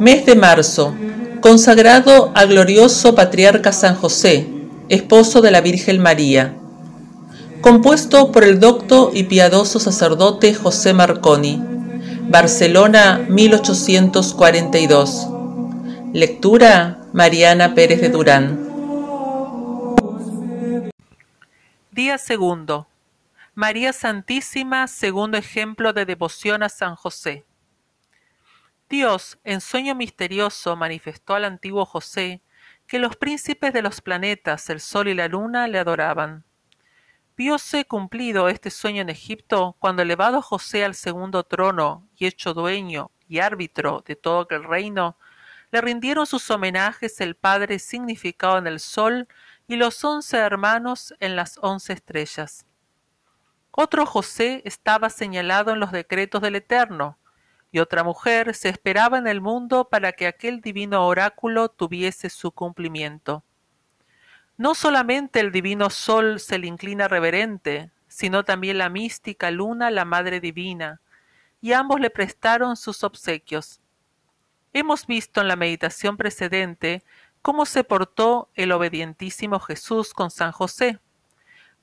Mes de marzo, consagrado al glorioso patriarca San José, esposo de la Virgen María. Compuesto por el docto y piadoso sacerdote José Marconi. Barcelona, 1842. Lectura Mariana Pérez de Durán. Día segundo. María Santísima, segundo ejemplo de devoción a San José. Dios, en sueño misterioso, manifestó al antiguo José que los príncipes de los planetas, el sol y la luna, le adoraban. Vióse cumplido este sueño en Egipto cuando elevado José al segundo trono y hecho dueño y árbitro de todo aquel reino, le rindieron sus homenajes el Padre significado en el sol y los once hermanos en las once estrellas. Otro José estaba señalado en los decretos del Eterno, y otra mujer se esperaba en el mundo para que aquel divino oráculo tuviese su cumplimiento. No solamente el divino sol se le inclina reverente, sino también la mística luna, la Madre Divina, y ambos le prestaron sus obsequios. Hemos visto en la meditación precedente cómo se portó el obedientísimo Jesús con San José.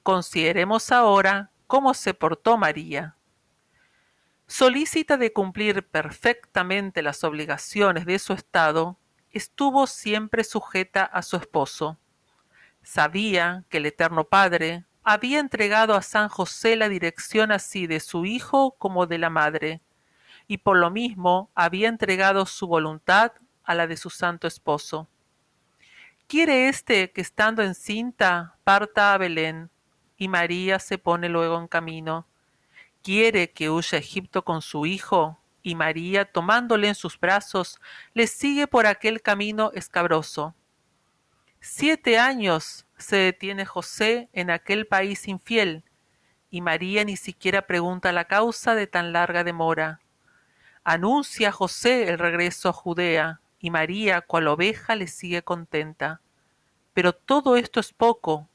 Consideremos ahora cómo se portó María solícita de cumplir perfectamente las obligaciones de su estado, estuvo siempre sujeta a su esposo. Sabía que el Eterno Padre había entregado a San José la dirección así de su hijo como de la madre, y por lo mismo había entregado su voluntad a la de su santo esposo. Quiere éste que estando encinta parta a Belén, y María se pone luego en camino quiere que huya a Egipto con su hijo, y María, tomándole en sus brazos, le sigue por aquel camino escabroso. Siete años se detiene José en aquel país infiel, y María ni siquiera pregunta la causa de tan larga demora. Anuncia José el regreso a Judea, y María, cual oveja, le sigue contenta. Pero todo esto es poco,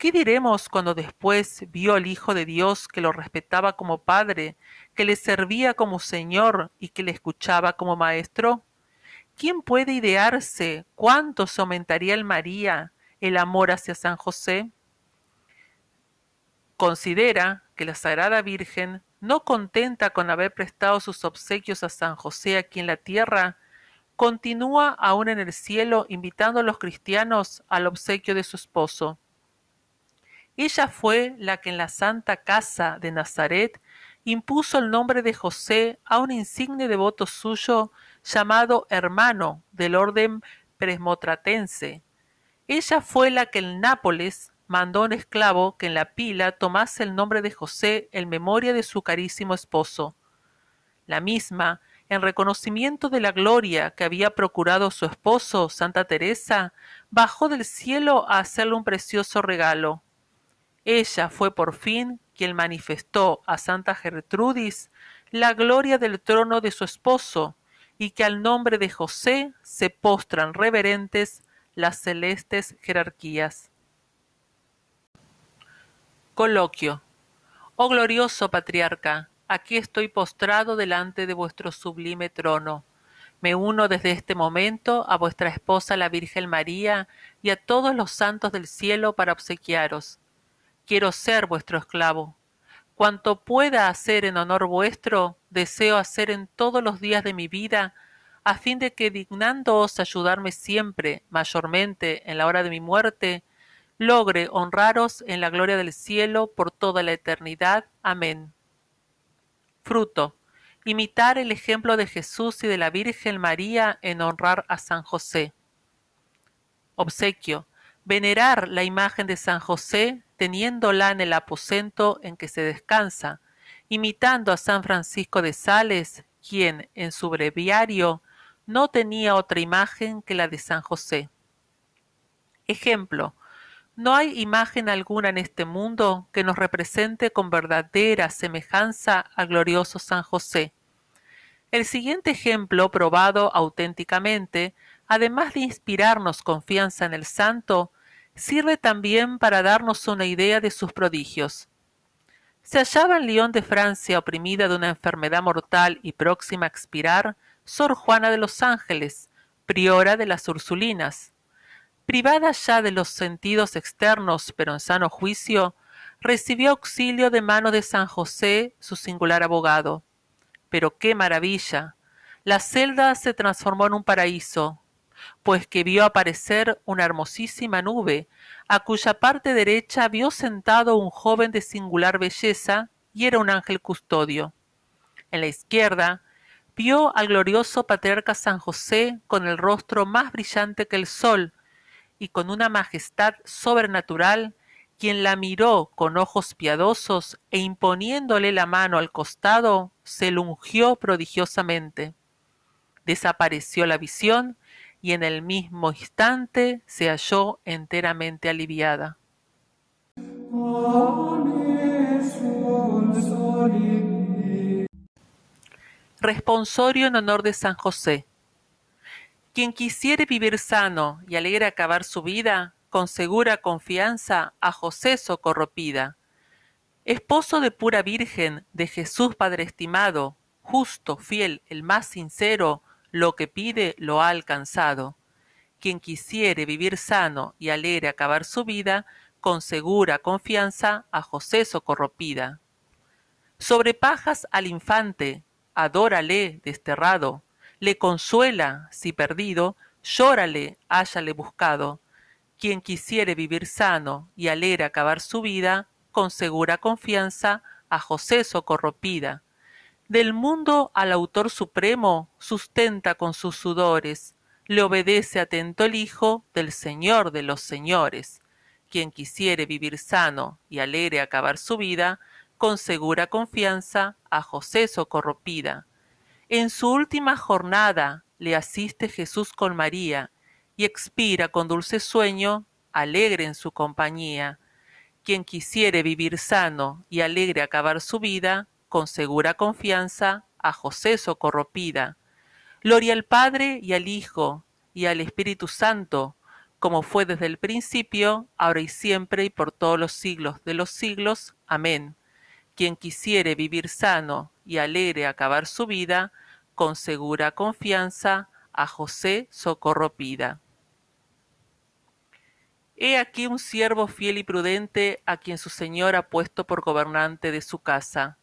¿Qué diremos cuando después vio al Hijo de Dios que lo respetaba como Padre, que le servía como Señor y que le escuchaba como Maestro? ¿Quién puede idearse cuánto se aumentaría en María el amor hacia San José? Considera que la Sagrada Virgen, no contenta con haber prestado sus obsequios a San José aquí en la tierra, continúa aún en el cielo invitando a los cristianos al obsequio de su esposo ella fue la que en la Santa Casa de Nazaret impuso el nombre de José a un insigne devoto suyo llamado hermano del orden presmotratense. Ella fue la que en Nápoles mandó a un esclavo que en la pila tomase el nombre de José en memoria de su carísimo esposo. La misma, en reconocimiento de la gloria que había procurado su esposo, Santa Teresa, bajó del cielo a hacerle un precioso regalo. Ella fue por fin quien manifestó a Santa Gertrudis la gloria del trono de su esposo, y que al nombre de José se postran reverentes las celestes jerarquías. Coloquio. Oh glorioso patriarca, aquí estoy postrado delante de vuestro sublime trono. Me uno desde este momento a vuestra esposa la Virgen María y a todos los santos del cielo para obsequiaros quiero ser vuestro esclavo. Cuanto pueda hacer en honor vuestro, deseo hacer en todos los días de mi vida, a fin de que dignándoos ayudarme siempre, mayormente en la hora de mi muerte, logre honraros en la gloria del cielo por toda la eternidad. Amén. Fruto. Imitar el ejemplo de Jesús y de la Virgen María en honrar a San José. Obsequio. Venerar la imagen de San José teniéndola en el aposento en que se descansa, imitando a San Francisco de Sales, quien en su breviario no tenía otra imagen que la de San José. Ejemplo, no hay imagen alguna en este mundo que nos represente con verdadera semejanza al glorioso San José. El siguiente ejemplo, probado auténticamente, además de inspirarnos confianza en el santo, sirve también para darnos una idea de sus prodigios. Se hallaba en Lyon de Francia oprimida de una enfermedad mortal y próxima a expirar, Sor Juana de los Ángeles, priora de las Ursulinas. Privada ya de los sentidos externos, pero en sano juicio, recibió auxilio de mano de San José, su singular abogado. Pero qué maravilla. La celda se transformó en un paraíso, pues que vio aparecer una hermosísima nube, a cuya parte derecha vio sentado un joven de singular belleza, y era un ángel custodio. En la izquierda vio al glorioso patriarca San José con el rostro más brillante que el sol, y con una majestad sobrenatural, quien la miró con ojos piadosos e imponiéndole la mano al costado, se lo ungió prodigiosamente. Desapareció la visión y en el mismo instante se halló enteramente aliviada. Responsorio en honor de San José. Quien quisiere vivir sano y alegre acabar su vida, con segura confianza a José socorropida. Esposo de pura Virgen, de Jesús Padre estimado, justo, fiel, el más sincero, lo que pide lo ha alcanzado. Quien quisiere vivir sano y alegre acabar su vida, con segura confianza a José socorropida. Sobre pajas al infante, adórale desterrado, le consuela si perdido, llórale háyale buscado. Quien quisiere vivir sano y alegre acabar su vida, con segura confianza a José socorropida. Del mundo al autor supremo sustenta con sus sudores, le obedece atento el Hijo del Señor de los señores. Quien quisiere vivir sano y alegre acabar su vida, con segura confianza a José socorropida. En su última jornada le asiste Jesús con María y expira con dulce sueño, alegre en su compañía. Quien quisiere vivir sano y alegre acabar su vida, con segura confianza, a José socorropida. Gloria al Padre y al Hijo y al Espíritu Santo, como fue desde el principio, ahora y siempre y por todos los siglos de los siglos. Amén. Quien quisiere vivir sano y alegre acabar su vida, con segura confianza, a José socorro pida. He aquí un siervo fiel y prudente a quien su Señor ha puesto por gobernante de su casa.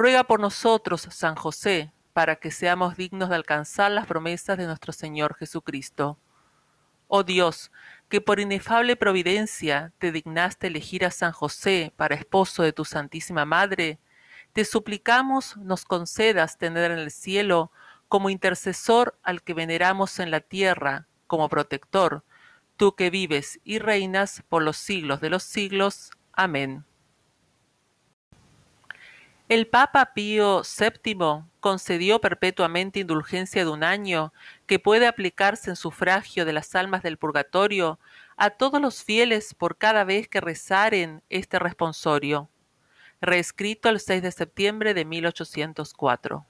Ruega por nosotros, San José, para que seamos dignos de alcanzar las promesas de nuestro Señor Jesucristo. Oh Dios, que por inefable providencia te dignaste elegir a San José para esposo de tu Santísima Madre, te suplicamos nos concedas tener en el cielo como intercesor al que veneramos en la tierra, como protector, tú que vives y reinas por los siglos de los siglos. Amén. El Papa Pío VII concedió perpetuamente indulgencia de un año que puede aplicarse en sufragio de las almas del purgatorio a todos los fieles por cada vez que rezaren este responsorio reescrito el 6 de septiembre de 1804.